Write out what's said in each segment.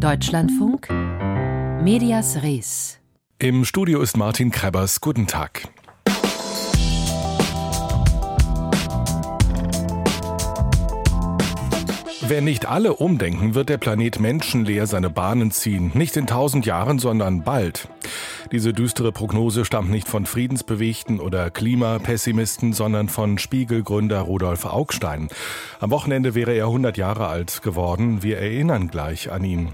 Deutschlandfunk Medias Res. Im Studio ist Martin Krebbers. Guten Tag. Wenn nicht alle umdenken, wird der Planet menschenleer seine Bahnen ziehen. Nicht in tausend Jahren, sondern bald. Diese düstere Prognose stammt nicht von Friedensbewegten oder Klimapessimisten, sondern von Spiegelgründer Rudolf Augstein. Am Wochenende wäre er 100 Jahre alt geworden. Wir erinnern gleich an ihn.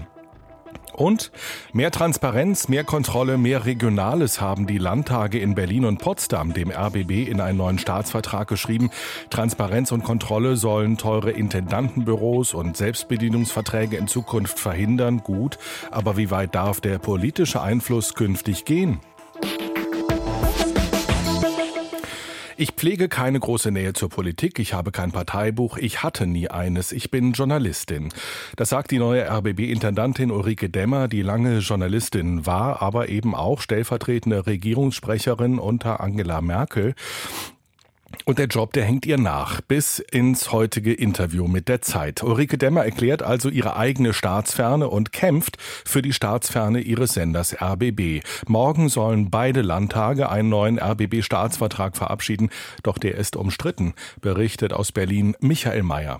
Und mehr Transparenz, mehr Kontrolle, mehr Regionales haben die Landtage in Berlin und Potsdam dem RBB in einen neuen Staatsvertrag geschrieben. Transparenz und Kontrolle sollen teure Intendantenbüros und Selbstbedienungsverträge in Zukunft verhindern. Gut, aber wie weit darf der politische Einfluss künftig gehen? Ich pflege keine große Nähe zur Politik, ich habe kein Parteibuch, ich hatte nie eines, ich bin Journalistin. Das sagt die neue RBB-Intendantin Ulrike Demmer, die lange Journalistin war, aber eben auch stellvertretende Regierungssprecherin unter Angela Merkel. Und der Job, der hängt ihr nach, bis ins heutige Interview mit der Zeit. Ulrike Demmer erklärt also ihre eigene Staatsferne und kämpft für die Staatsferne ihres Senders RBB. Morgen sollen beide Landtage einen neuen RBB-Staatsvertrag verabschieden, doch der ist umstritten, berichtet aus Berlin Michael Mayer.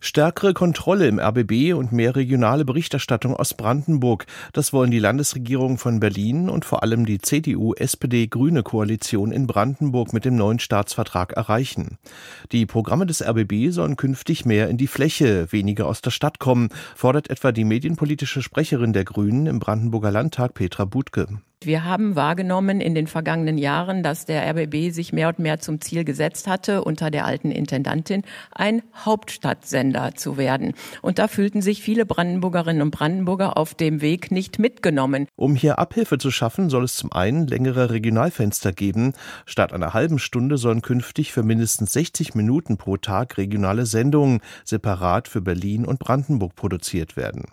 Stärkere Kontrolle im RBB und mehr regionale Berichterstattung aus Brandenburg. Das wollen die Landesregierung von Berlin und vor allem die CDU-SPD-Grüne-Koalition in Brandenburg mit dem neuen Staatsvertrag erreichen. Die Programme des RBB sollen künftig mehr in die Fläche, weniger aus der Stadt kommen, fordert etwa die medienpolitische Sprecherin der Grünen im Brandenburger Landtag Petra Budke. Wir haben wahrgenommen in den vergangenen Jahren, dass der RBB sich mehr und mehr zum Ziel gesetzt hatte, unter der alten Intendantin ein Hauptstadtsender zu werden. Und da fühlten sich viele Brandenburgerinnen und Brandenburger auf dem Weg nicht mitgenommen. Um hier Abhilfe zu schaffen, soll es zum einen längere Regionalfenster geben. Statt einer halben Stunde sollen künftig für mindestens 60 Minuten pro Tag regionale Sendungen separat für Berlin und Brandenburg produziert werden.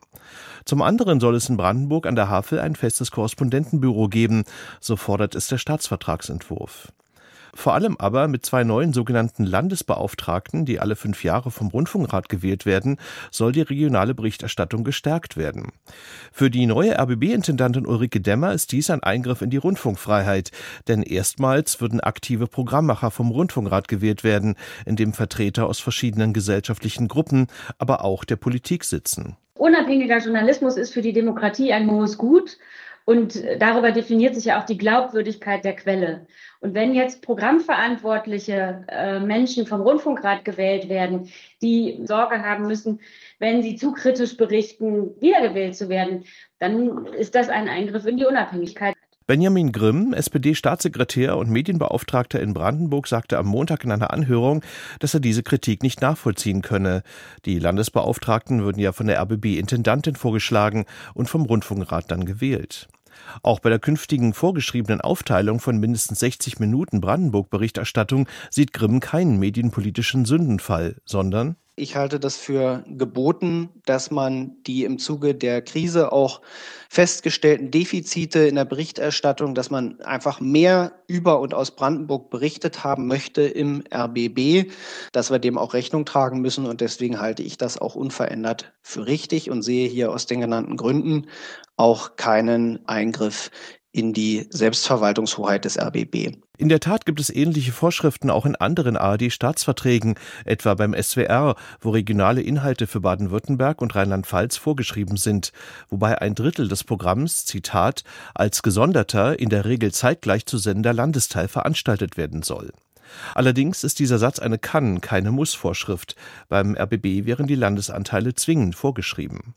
Zum anderen soll es in Brandenburg an der Havel ein festes Korrespondentenbüro geben, so fordert es der Staatsvertragsentwurf. Vor allem aber mit zwei neuen sogenannten Landesbeauftragten, die alle fünf Jahre vom Rundfunkrat gewählt werden, soll die regionale Berichterstattung gestärkt werden. Für die neue RBB-Intendantin Ulrike Demmer ist dies ein Eingriff in die Rundfunkfreiheit, denn erstmals würden aktive Programmmacher vom Rundfunkrat gewählt werden, in dem Vertreter aus verschiedenen gesellschaftlichen Gruppen, aber auch der Politik sitzen. Unabhängiger Journalismus ist für die Demokratie ein hohes Gut und darüber definiert sich ja auch die Glaubwürdigkeit der Quelle. Und wenn jetzt Programmverantwortliche äh, Menschen vom Rundfunkrat gewählt werden, die Sorge haben müssen, wenn sie zu kritisch berichten, wiedergewählt zu werden, dann ist das ein Eingriff in die Unabhängigkeit. Benjamin Grimm, SPD-Staatssekretär und Medienbeauftragter in Brandenburg, sagte am Montag in einer Anhörung, dass er diese Kritik nicht nachvollziehen könne. Die Landesbeauftragten würden ja von der RBB-Intendantin vorgeschlagen und vom Rundfunkrat dann gewählt. Auch bei der künftigen vorgeschriebenen Aufteilung von mindestens 60 Minuten Brandenburg-Berichterstattung sieht Grimm keinen medienpolitischen Sündenfall, sondern ich halte das für geboten, dass man die im Zuge der Krise auch festgestellten Defizite in der Berichterstattung, dass man einfach mehr über und aus Brandenburg berichtet haben möchte im RBB, dass wir dem auch Rechnung tragen müssen. Und deswegen halte ich das auch unverändert für richtig und sehe hier aus den genannten Gründen auch keinen Eingriff in die Selbstverwaltungshoheit des RBB. In der Tat gibt es ähnliche Vorschriften auch in anderen ARD-Staatsverträgen, etwa beim SWR, wo regionale Inhalte für Baden-Württemberg und Rheinland-Pfalz vorgeschrieben sind, wobei ein Drittel des Programms, Zitat, als gesonderter, in der Regel zeitgleich zu sendender Landesteil veranstaltet werden soll. Allerdings ist dieser Satz eine Kann-, keine Muss-Vorschrift. Beim RBB wären die Landesanteile zwingend vorgeschrieben.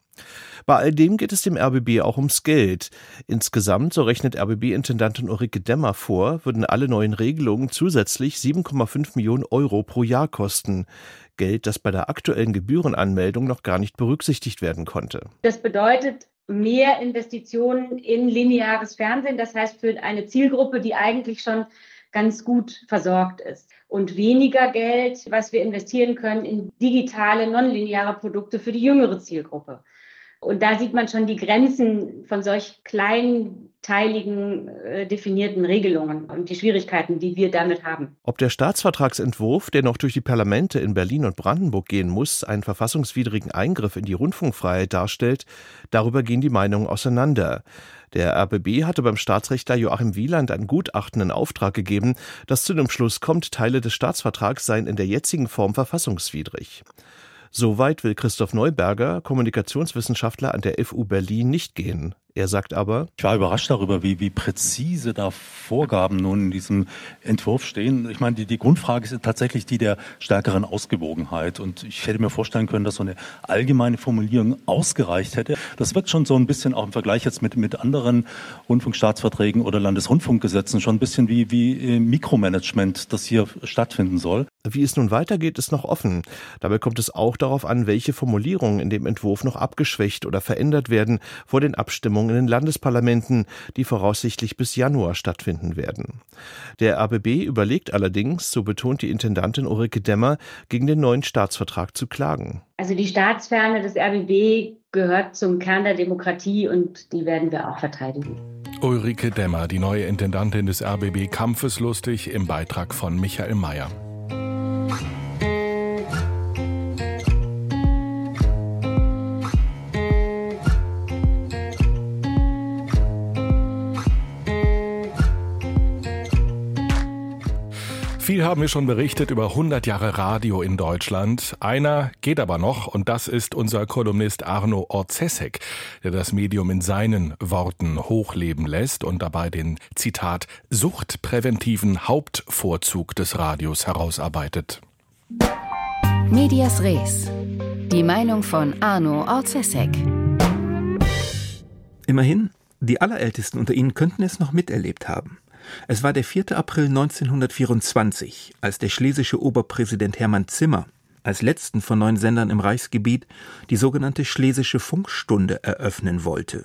Bei all dem geht es dem RBB auch ums Geld. Insgesamt, so rechnet RBB-Intendantin Ulrike Demmer vor, würden alle neuen Regelungen zusätzlich 7,5 Millionen Euro pro Jahr kosten. Geld, das bei der aktuellen Gebührenanmeldung noch gar nicht berücksichtigt werden konnte. Das bedeutet mehr Investitionen in lineares Fernsehen, das heißt für eine Zielgruppe, die eigentlich schon ganz gut versorgt ist. Und weniger Geld, was wir investieren können in digitale, nonlineare Produkte für die jüngere Zielgruppe. Und da sieht man schon die Grenzen von solch kleinteiligen äh, definierten Regelungen und die Schwierigkeiten, die wir damit haben. Ob der Staatsvertragsentwurf, der noch durch die Parlamente in Berlin und Brandenburg gehen muss, einen verfassungswidrigen Eingriff in die Rundfunkfreiheit darstellt, darüber gehen die Meinungen auseinander. Der RBB hatte beim Staatsrechtler Joachim Wieland ein Gutachten in Auftrag gegeben, das zu dem Schluss kommt, Teile des Staatsvertrags seien in der jetzigen Form verfassungswidrig. Soweit will Christoph Neuberger, Kommunikationswissenschaftler an der FU Berlin, nicht gehen. Er sagt aber, ich war überrascht darüber, wie, wie präzise da Vorgaben nun in diesem Entwurf stehen. Ich meine, die, die Grundfrage ist tatsächlich die der stärkeren Ausgewogenheit. Und ich hätte mir vorstellen können, dass so eine allgemeine Formulierung ausgereicht hätte. Das wirkt schon so ein bisschen auch im Vergleich jetzt mit, mit anderen Rundfunkstaatsverträgen oder Landesrundfunkgesetzen schon ein bisschen wie, wie äh, Mikromanagement, das hier stattfinden soll. Wie es nun weitergeht, ist noch offen. Dabei kommt es auch darauf an, welche Formulierungen in dem Entwurf noch abgeschwächt oder verändert werden vor den Abstimmungen in den Landesparlamenten, die voraussichtlich bis Januar stattfinden werden. Der ABB überlegt allerdings, so betont die Intendantin Ulrike Demmer, gegen den neuen Staatsvertrag zu klagen. Also die Staatsferne des RBB gehört zum Kern der Demokratie und die werden wir auch verteidigen. Ulrike Demmer, die neue Intendantin des RBB, kampfeslustig im Beitrag von Michael Mayer. Viel haben wir schon berichtet über 100 Jahre Radio in Deutschland. Einer geht aber noch und das ist unser Kolumnist Arno Orzesek, der das Medium in seinen Worten hochleben lässt und dabei den Zitat suchtpräventiven Hauptvorzug des Radios herausarbeitet. Medias Res. Die Meinung von Arno Orzesek. Immerhin, die Allerältesten unter Ihnen könnten es noch miterlebt haben. Es war der 4. April 1924, als der schlesische Oberpräsident Hermann Zimmer als letzten von neun Sendern im Reichsgebiet die sogenannte Schlesische Funkstunde eröffnen wollte.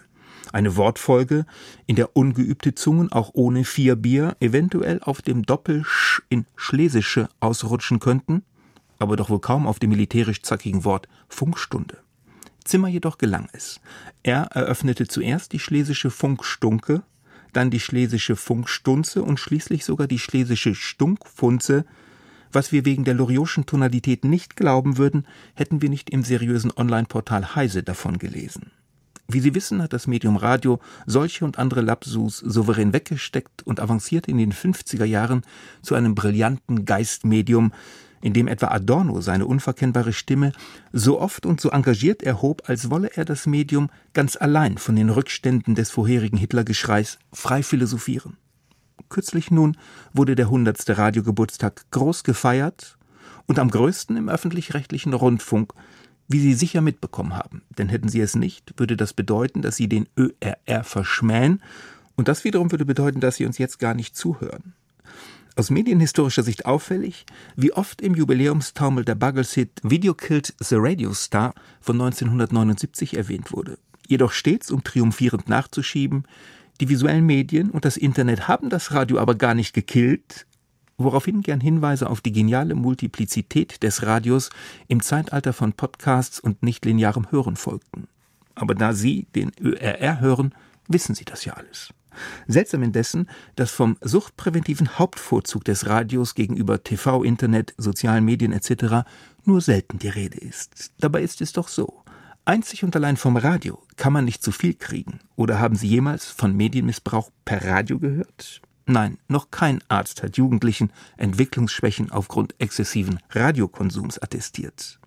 Eine Wortfolge, in der ungeübte Zungen auch ohne vier Bier eventuell auf dem Doppel-Sch in Schlesische ausrutschen könnten, aber doch wohl kaum auf dem militärisch zackigen Wort Funkstunde. Zimmer jedoch gelang es. Er eröffnete zuerst die Schlesische Funkstunke dann die schlesische Funkstunze und schließlich sogar die schlesische Stunkfunze, was wir wegen der loriotischen Tonalität nicht glauben würden, hätten wir nicht im seriösen Online-Portal Heise davon gelesen. Wie Sie wissen, hat das Medium Radio solche und andere Lapsus souverän weggesteckt und avanciert in den 50er Jahren zu einem brillanten Geistmedium, in dem etwa Adorno seine unverkennbare Stimme so oft und so engagiert erhob, als wolle er das Medium ganz allein von den Rückständen des vorherigen Hitlergeschreis frei philosophieren. Kürzlich nun wurde der hundertste Radiogeburtstag groß gefeiert und am größten im öffentlich-rechtlichen Rundfunk, wie Sie sicher mitbekommen haben. Denn hätten Sie es nicht, würde das bedeuten, dass Sie den ÖRR verschmähen und das wiederum würde bedeuten, dass Sie uns jetzt gar nicht zuhören. Aus medienhistorischer Sicht auffällig, wie oft im Jubiläumstaumel der Buggles-Hit Video Killed the Radio Star von 1979 erwähnt wurde. Jedoch stets, um triumphierend nachzuschieben, die visuellen Medien und das Internet haben das Radio aber gar nicht gekillt, woraufhin gern Hinweise auf die geniale Multiplizität des Radios im Zeitalter von Podcasts und nichtlinearem Hören folgten. Aber da Sie den ÖRR hören, wissen Sie das ja alles. Seltsam indessen, dass vom suchtpräventiven Hauptvorzug des Radios gegenüber TV, Internet, sozialen Medien etc. nur selten die Rede ist. Dabei ist es doch so. Einzig und allein vom Radio kann man nicht zu viel kriegen. Oder haben Sie jemals von Medienmissbrauch per Radio gehört? Nein, noch kein Arzt hat Jugendlichen Entwicklungsschwächen aufgrund exzessiven Radiokonsums attestiert.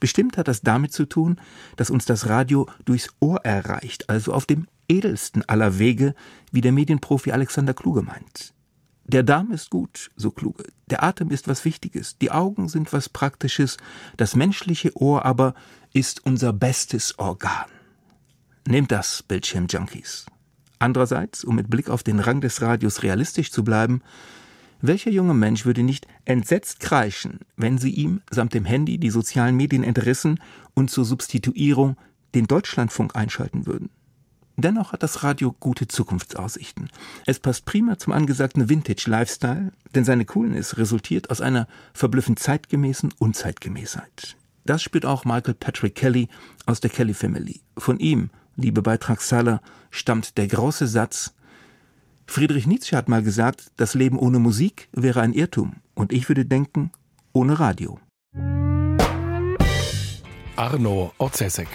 Bestimmt hat das damit zu tun, dass uns das Radio durchs Ohr erreicht, also auf dem edelsten aller Wege, wie der Medienprofi Alexander Kluge meint. Der Darm ist gut, so Kluge. Der Atem ist was Wichtiges, die Augen sind was Praktisches, das menschliche Ohr aber ist unser bestes Organ. Nehmt das, Bildschirmjunkies. Andererseits, um mit Blick auf den Rang des Radios realistisch zu bleiben, welcher junge Mensch würde nicht entsetzt kreischen, wenn sie ihm samt dem Handy die sozialen Medien entrissen und zur Substituierung den Deutschlandfunk einschalten würden? Dennoch hat das Radio gute Zukunftsaussichten. Es passt prima zum angesagten Vintage-Lifestyle, denn seine Coolness resultiert aus einer verblüffend zeitgemäßen Unzeitgemäßheit. Das spürt auch Michael Patrick Kelly aus der Kelly Family. Von ihm, liebe Beitragssaler, stammt der große Satz, Friedrich Nietzsche hat mal gesagt, das Leben ohne Musik wäre ein Irrtum. Und ich würde denken, ohne Radio. Arno Orzesek.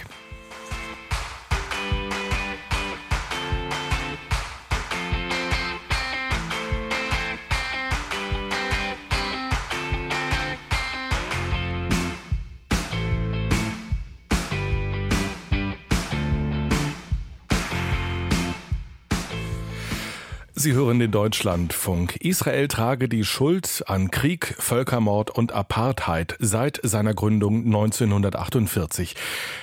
Sie hören den Deutschlandfunk. Israel trage die Schuld an Krieg, Völkermord und Apartheid seit seiner Gründung 1948.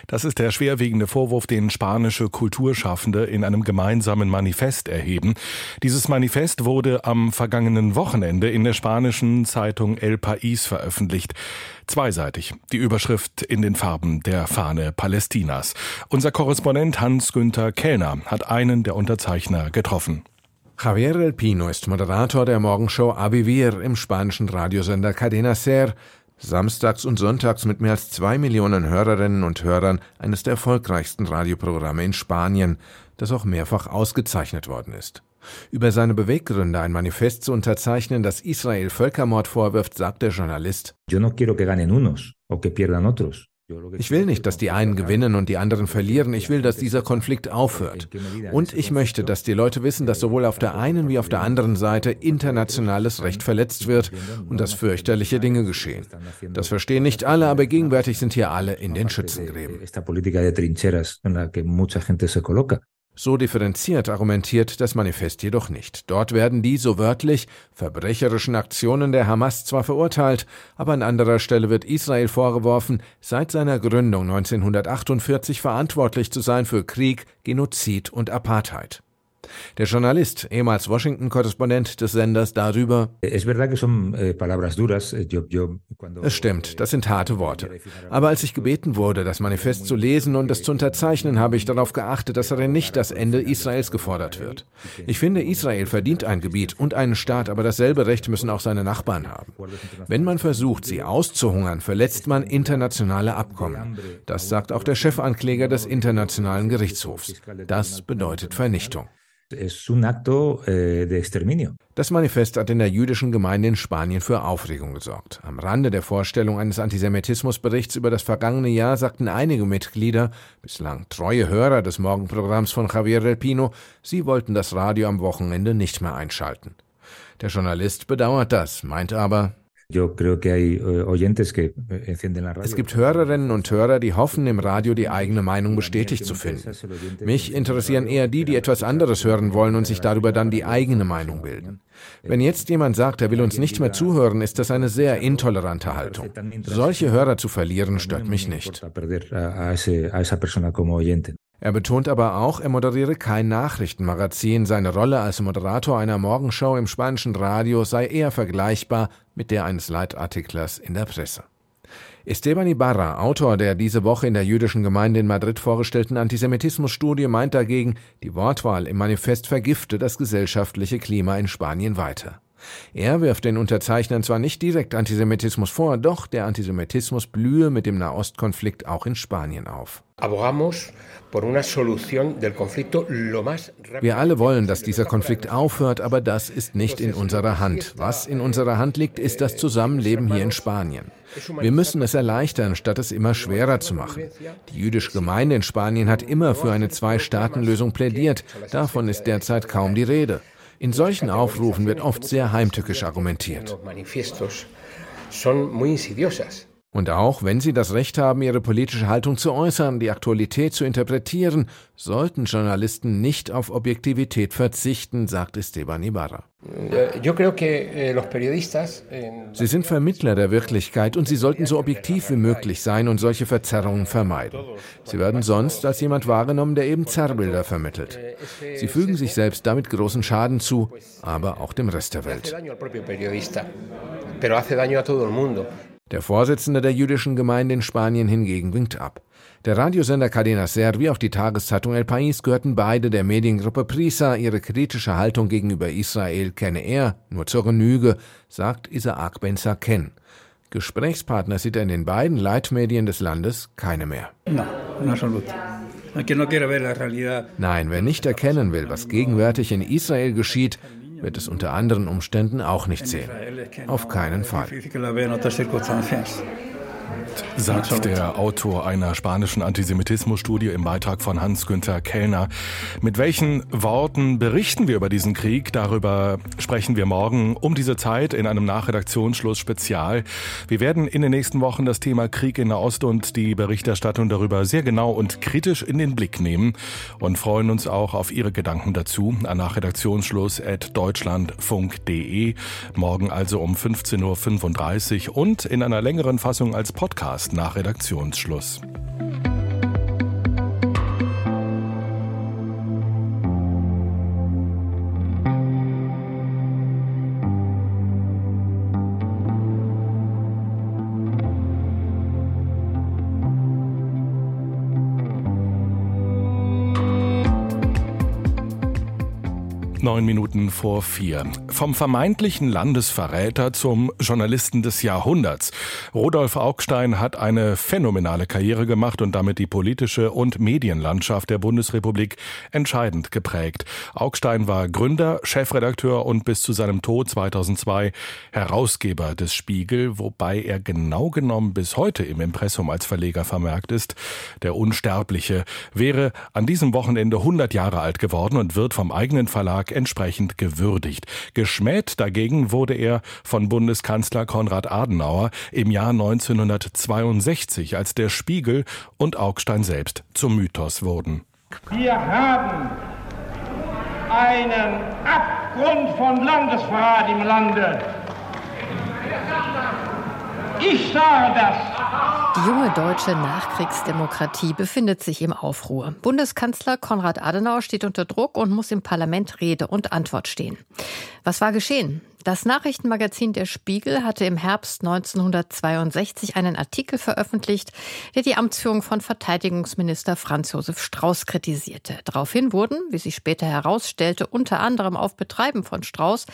Das ist der schwerwiegende Vorwurf, den spanische Kulturschaffende in einem gemeinsamen Manifest erheben. Dieses Manifest wurde am vergangenen Wochenende in der spanischen Zeitung El País veröffentlicht. Zweiseitig. Die Überschrift in den Farben der Fahne Palästinas. Unser Korrespondent Hans-Günther Kellner hat einen der Unterzeichner getroffen. Javier El Pino ist Moderator der Morgenshow Avivir im spanischen Radiosender Cadena Ser, samstags und sonntags mit mehr als zwei Millionen Hörerinnen und Hörern eines der erfolgreichsten Radioprogramme in Spanien, das auch mehrfach ausgezeichnet worden ist. Über seine Beweggründe, ein Manifest zu unterzeichnen, das Israel Völkermord vorwirft, sagt der Journalist: Yo no quiero que ganen unos o que pierdan otros. Ich will nicht, dass die einen gewinnen und die anderen verlieren. Ich will, dass dieser Konflikt aufhört. Und ich möchte, dass die Leute wissen, dass sowohl auf der einen wie auf der anderen Seite internationales Recht verletzt wird und dass fürchterliche Dinge geschehen. Das verstehen nicht alle, aber gegenwärtig sind hier alle in den Schützengräben. So differenziert argumentiert das Manifest jedoch nicht. Dort werden die, so wörtlich, verbrecherischen Aktionen der Hamas zwar verurteilt, aber an anderer Stelle wird Israel vorgeworfen, seit seiner Gründung 1948 verantwortlich zu sein für Krieg, Genozid und Apartheid. Der Journalist, ehemals Washington-Korrespondent des Senders, darüber. Eh, es stimmt, das sind harte Worte. Aber als ich gebeten wurde, das Manifest zu lesen und es zu unterzeichnen, habe ich darauf geachtet, dass darin nicht das Ende Israels gefordert wird. Ich finde, Israel verdient ein Gebiet und einen Staat, aber dasselbe Recht müssen auch seine Nachbarn haben. Wenn man versucht, sie auszuhungern, verletzt man internationale Abkommen. Das sagt auch der Chefankläger des Internationalen Gerichtshofs. Das bedeutet Vernichtung. Eh, das Manifest hat in der jüdischen Gemeinde in Spanien für Aufregung gesorgt. Am Rande der Vorstellung eines Antisemitismusberichts über das vergangene Jahr sagten einige Mitglieder, bislang treue Hörer des Morgenprogramms von Javier del Pino, sie wollten das Radio am Wochenende nicht mehr einschalten. Der Journalist bedauert das, meint aber, es gibt Hörerinnen und Hörer, die hoffen, im Radio die eigene Meinung bestätigt zu finden. Mich interessieren eher die, die etwas anderes hören wollen und sich darüber dann die eigene Meinung bilden. Wenn jetzt jemand sagt, er will uns nicht mehr zuhören, ist das eine sehr intolerante Haltung. Solche Hörer zu verlieren, stört mich nicht. Er betont aber auch, er moderiere kein Nachrichtenmagazin. Seine Rolle als Moderator einer Morgenshow im spanischen Radio sei eher vergleichbar mit der eines Leitartiklers in der Presse. Esteban Ibarra, Autor der diese Woche in der jüdischen Gemeinde in Madrid vorgestellten Antisemitismusstudie, meint dagegen, die Wortwahl im Manifest vergifte das gesellschaftliche Klima in Spanien weiter. Er wirft den Unterzeichnern zwar nicht direkt Antisemitismus vor, doch der Antisemitismus blühe mit dem Nahostkonflikt auch in Spanien auf. Wir alle wollen, dass dieser Konflikt aufhört, aber das ist nicht in unserer Hand. Was in unserer Hand liegt, ist das Zusammenleben hier in Spanien. Wir müssen es erleichtern, statt es immer schwerer zu machen. Die jüdische Gemeinde in Spanien hat immer für eine Zwei-Staaten-Lösung plädiert. Davon ist derzeit kaum die Rede. In solchen Aufrufen wird oft sehr heimtückisch argumentiert. Und auch wenn sie das Recht haben, ihre politische Haltung zu äußern, die Aktualität zu interpretieren, sollten Journalisten nicht auf Objektivität verzichten, sagt Esteban Ibarra. Eh, sie sind Vermittler der Wirklichkeit und sie sollten so objektiv wie möglich sein und solche Verzerrungen vermeiden. Sie werden sonst als jemand wahrgenommen, der eben Zerrbilder vermittelt. Sie fügen sich selbst damit großen Schaden zu, aber auch dem Rest der Welt. Der Vorsitzende der jüdischen Gemeinde in Spanien hingegen winkt ab. Der Radiosender Cadena Ser wie auch die Tageszeitung El País gehörten beide der Mediengruppe Prisa. Ihre kritische Haltung gegenüber Israel kenne er nur zur Genüge, sagt Isaac Ben Saken. Gesprächspartner sieht er in den beiden Leitmedien des Landes keine mehr. Nein, wer nicht erkennen will, was gegenwärtig in Israel geschieht, wird es unter anderen Umständen auch nicht sehen. Auf keinen Fall sagt der Autor einer spanischen Antisemitismusstudie im Beitrag von Hans-Günther Kellner. Mit welchen Worten berichten wir über diesen Krieg? Darüber sprechen wir morgen um diese Zeit in einem Nachredaktionsschluss Spezial. Wir werden in den nächsten Wochen das Thema Krieg in Nahost und die Berichterstattung darüber sehr genau und kritisch in den Blick nehmen und freuen uns auch auf Ihre Gedanken dazu an Nachredaktionsschluss at deutschlandfunk.de. Morgen also um 15.35 Uhr und in einer längeren Fassung als Podcast nach Redaktionsschluss. Neun Minuten vor vier. Vom vermeintlichen Landesverräter zum Journalisten des Jahrhunderts. Rudolf Augstein hat eine phänomenale Karriere gemacht und damit die politische und Medienlandschaft der Bundesrepublik entscheidend geprägt. Augstein war Gründer, Chefredakteur und bis zu seinem Tod 2002 Herausgeber des Spiegel, wobei er genau genommen bis heute im Impressum als Verleger vermerkt ist. Der Unsterbliche wäre an diesem Wochenende 100 Jahre alt geworden und wird vom eigenen Verlag entsprechend gewürdigt. Geschmäht dagegen wurde er von Bundeskanzler Konrad Adenauer im Jahr 1962, als der Spiegel und Augstein selbst zum Mythos wurden. Wir haben einen Abgrund von Landesverrat im Lande. Ich sage das. Die junge deutsche Nachkriegsdemokratie befindet sich im Aufruhr. Bundeskanzler Konrad Adenauer steht unter Druck und muss im Parlament Rede und Antwort stehen. Was war geschehen? Das Nachrichtenmagazin Der Spiegel hatte im Herbst 1962 einen Artikel veröffentlicht, der die Amtsführung von Verteidigungsminister Franz Josef Strauß kritisierte. Daraufhin wurden, wie sich später herausstellte, unter anderem auf Betreiben von Strauß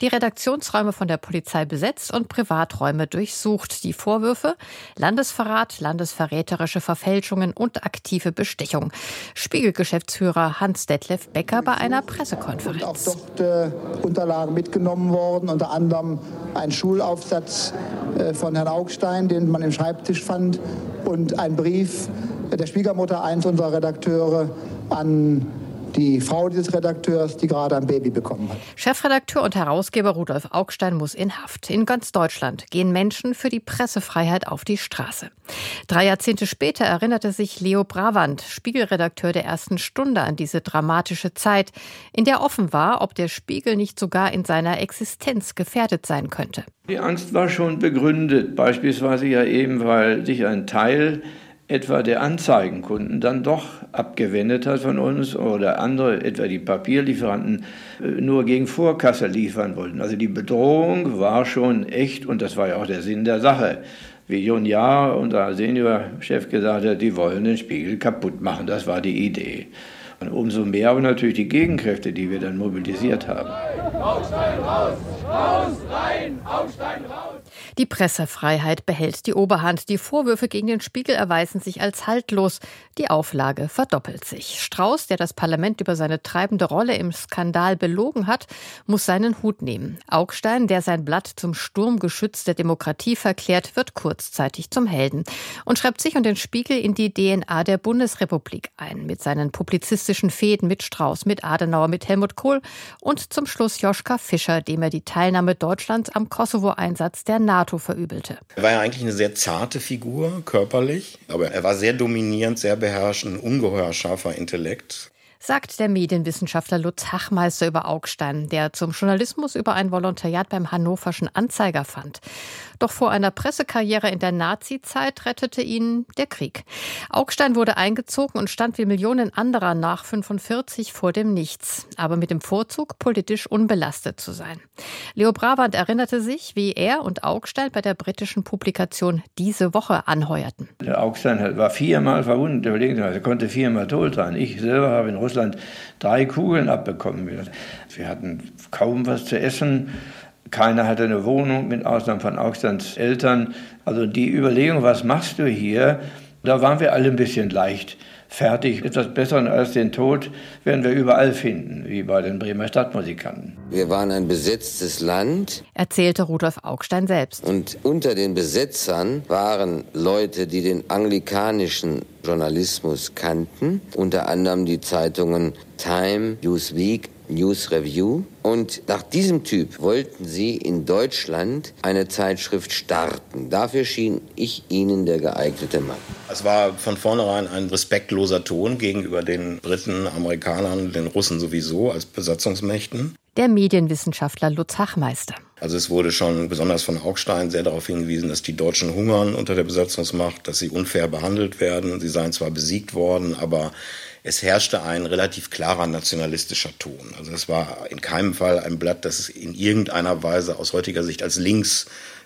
die Redaktionsräume von der Polizei besetzt und Privaträume durchsucht. Die Vorwürfe Landesverrat, landesverräterische Verfälschungen und aktive Bestechung. Spiegelgeschäftsführer Hans-Detlef Becker bei einer Pressekonferenz. Und auch dort äh, Unterlagen mitgenommen worden worden, unter anderem ein Schulaufsatz äh, von Herrn Augstein, den man im Schreibtisch fand, und ein Brief der Schwiegermutter eines unserer Redakteure an die Frau dieses Redakteurs, die gerade ein Baby bekommen hat. Chefredakteur und Herausgeber Rudolf Augstein muss in Haft. In ganz Deutschland gehen Menschen für die Pressefreiheit auf die Straße. Drei Jahrzehnte später erinnerte sich Leo Bravant, Spiegelredakteur der ersten Stunde, an diese dramatische Zeit, in der offen war, ob der Spiegel nicht sogar in seiner Existenz gefährdet sein könnte. Die Angst war schon begründet, beispielsweise ja eben, weil sich ein Teil etwa der Anzeigenkunden dann doch abgewendet hat von uns oder andere, etwa die Papierlieferanten, äh, nur gegen Vorkasse liefern wollten. Also die Bedrohung war schon echt und das war ja auch der Sinn der Sache. Wie Jon Jahr, unser Seniorchef, gesagt hat, die wollen den Spiegel kaputt machen. Das war die Idee. Und umso mehr aber natürlich die Gegenkräfte, die wir dann mobilisiert haben. Aufstein raus, raus, rein, Aufstein raus. Die Pressefreiheit behält die Oberhand. Die Vorwürfe gegen den Spiegel erweisen sich als haltlos. Die Auflage verdoppelt sich. Strauß, der das Parlament über seine treibende Rolle im Skandal belogen hat, muss seinen Hut nehmen. Augstein, der sein Blatt zum Sturmgeschütz der Demokratie verklärt, wird kurzzeitig zum Helden und schreibt sich und den Spiegel in die DNA der Bundesrepublik ein, mit seinen publizistischen Fäden mit Strauß, mit Adenauer, mit Helmut Kohl und zum Schluss Joschka Fischer, dem er die Teilnahme Deutschlands am Kosovo-Einsatz der NATO verübelte. Er war ja eigentlich eine sehr zarte Figur, körperlich, aber er war sehr dominierend, sehr beherrschend, ungeheuer scharfer Intellekt sagt der Medienwissenschaftler Lutz Hachmeister über Augstein, der zum Journalismus über ein Volontariat beim Hannoverschen Anzeiger fand. Doch vor einer Pressekarriere in der Nazi-Zeit rettete ihn der Krieg. Augstein wurde eingezogen und stand wie Millionen anderer nach 45 vor dem Nichts, aber mit dem Vorzug, politisch unbelastet zu sein. Leo Bravant erinnerte sich, wie er und Augstein bei der britischen Publikation diese Woche anheuerten. Der Augstein war viermal verwundet, überlegen Sie mal, er konnte viermal tot sein. Ich selber habe in Russland drei Kugeln abbekommen. Wir hatten kaum was zu essen Keiner hatte eine Wohnung, mit Ausnahme von Augsteins Eltern. Also die Überlegung, was machst du hier, da waren wir alle ein bisschen leicht fertig. Etwas Besseres als den Tod werden wir überall finden, wie bei den Bremer Stadtmusikanten. Wir waren ein besetztes Land, erzählte Rudolf Augstein selbst. Und unter den Besetzern waren Leute, die den anglikanischen Journalismus kannten, unter anderem die Zeitungen Time, Newsweek, News Review. Und nach diesem Typ wollten sie in Deutschland eine Zeitschrift starten. Dafür schien ich ihnen der geeignete Mann. Es war von vornherein ein respektloser Ton gegenüber den Briten, Amerikanern, den Russen sowieso als Besatzungsmächten. Der Medienwissenschaftler Lutz Hachmeister. Also es wurde schon besonders von Augstein sehr darauf hingewiesen, dass die Deutschen hungern unter der Besatzungsmacht, dass sie unfair behandelt werden. Sie seien zwar besiegt worden, aber es herrschte ein relativ klarer nationalistischer Ton. Also es war in keinem Fall ein Blatt, das in irgendeiner Weise aus heutiger Sicht als links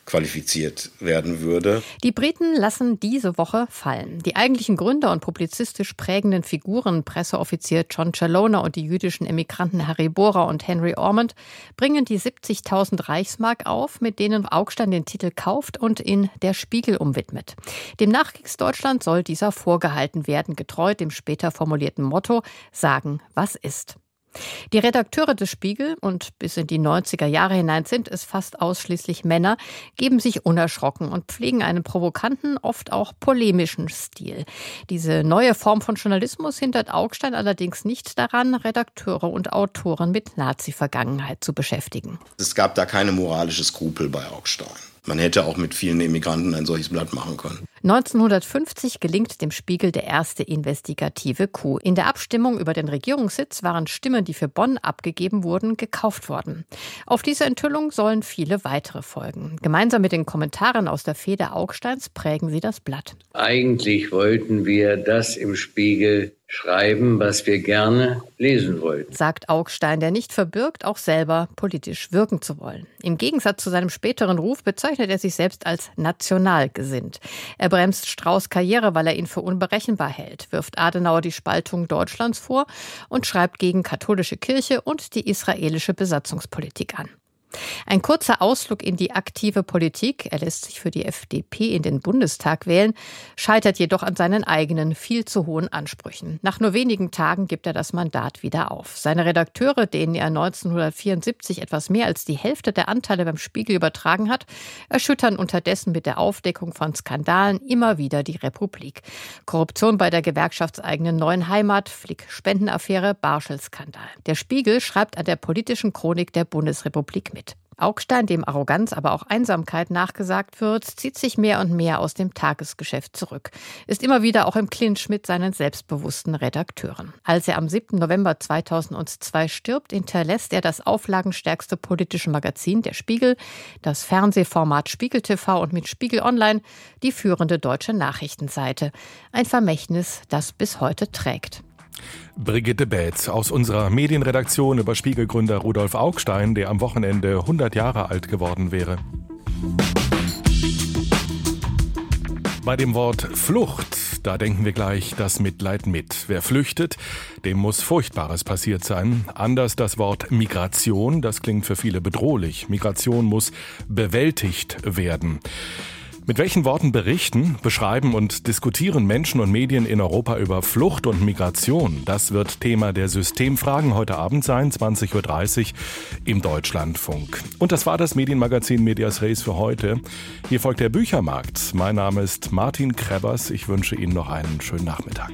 qualifiziert werden würde. Die Briten lassen diese Woche fallen. Die eigentlichen Gründer und publizistisch prägenden Figuren, Presseoffizier John Chalona und die jüdischen Emigranten Harry Bohrer und Henry Ormond, bringen die 70.000 Reichsmark auf, mit denen Augstein den Titel kauft und in Der Spiegel umwidmet. Dem Nachkriegsdeutschland soll dieser vorgehalten werden, getreu dem später formulierten Motto Sagen, was ist. Die Redakteure des Spiegel und bis in die 90er Jahre hinein sind es fast ausschließlich Männer, geben sich unerschrocken und pflegen einen provokanten, oft auch polemischen Stil. Diese neue Form von Journalismus hindert Augstein allerdings nicht daran, Redakteure und Autoren mit Nazi-Vergangenheit zu beschäftigen. Es gab da keine moralische Skrupel bei Augstein. Man hätte auch mit vielen Immigranten ein solches Blatt machen können. 1950 gelingt dem Spiegel der erste investigative Coup. In der Abstimmung über den Regierungssitz waren Stimmen, die für Bonn abgegeben wurden, gekauft worden. Auf diese Enthüllung sollen viele weitere folgen. Gemeinsam mit den Kommentaren aus der Feder Augsteins prägen sie das Blatt. Eigentlich wollten wir das im Spiegel schreiben, was wir gerne lesen wollten. Sagt Augstein, der nicht verbirgt, auch selber politisch wirken zu wollen. Im Gegensatz zu seinem späteren Ruf bezeichnet er sich selbst als national gesinnt. Er bremst Strauß Karriere, weil er ihn für unberechenbar hält, wirft Adenauer die Spaltung Deutschlands vor und schreibt gegen katholische Kirche und die israelische Besatzungspolitik an. Ein kurzer Ausflug in die aktive Politik, er lässt sich für die FDP in den Bundestag wählen, scheitert jedoch an seinen eigenen viel zu hohen Ansprüchen. Nach nur wenigen Tagen gibt er das Mandat wieder auf. Seine Redakteure, denen er 1974 etwas mehr als die Hälfte der Anteile beim Spiegel übertragen hat, erschüttern unterdessen mit der Aufdeckung von Skandalen immer wieder die Republik. Korruption bei der gewerkschaftseigenen neuen Heimat, Flick-Spendenaffäre, Barschel-Skandal. Der Spiegel schreibt an der politischen Chronik der Bundesrepublik mit. Augstein, dem Arroganz, aber auch Einsamkeit nachgesagt wird, zieht sich mehr und mehr aus dem Tagesgeschäft zurück, ist immer wieder auch im Clinch mit seinen selbstbewussten Redakteuren. Als er am 7. November 2002 stirbt, hinterlässt er das auflagenstärkste politische Magazin, der Spiegel, das Fernsehformat Spiegel TV und mit Spiegel Online die führende deutsche Nachrichtenseite. Ein Vermächtnis, das bis heute trägt. Brigitte Bätz aus unserer Medienredaktion über Spiegelgründer Rudolf Augstein, der am Wochenende 100 Jahre alt geworden wäre. Bei dem Wort Flucht, da denken wir gleich das Mitleid mit. Wer flüchtet, dem muss Furchtbares passiert sein. Anders das Wort Migration, das klingt für viele bedrohlich. Migration muss bewältigt werden. Mit welchen Worten berichten, beschreiben und diskutieren Menschen und Medien in Europa über Flucht und Migration? Das wird Thema der Systemfragen heute Abend sein, 20.30 Uhr im Deutschlandfunk. Und das war das Medienmagazin Medias Res für heute. Hier folgt der Büchermarkt. Mein Name ist Martin Krebers. Ich wünsche Ihnen noch einen schönen Nachmittag.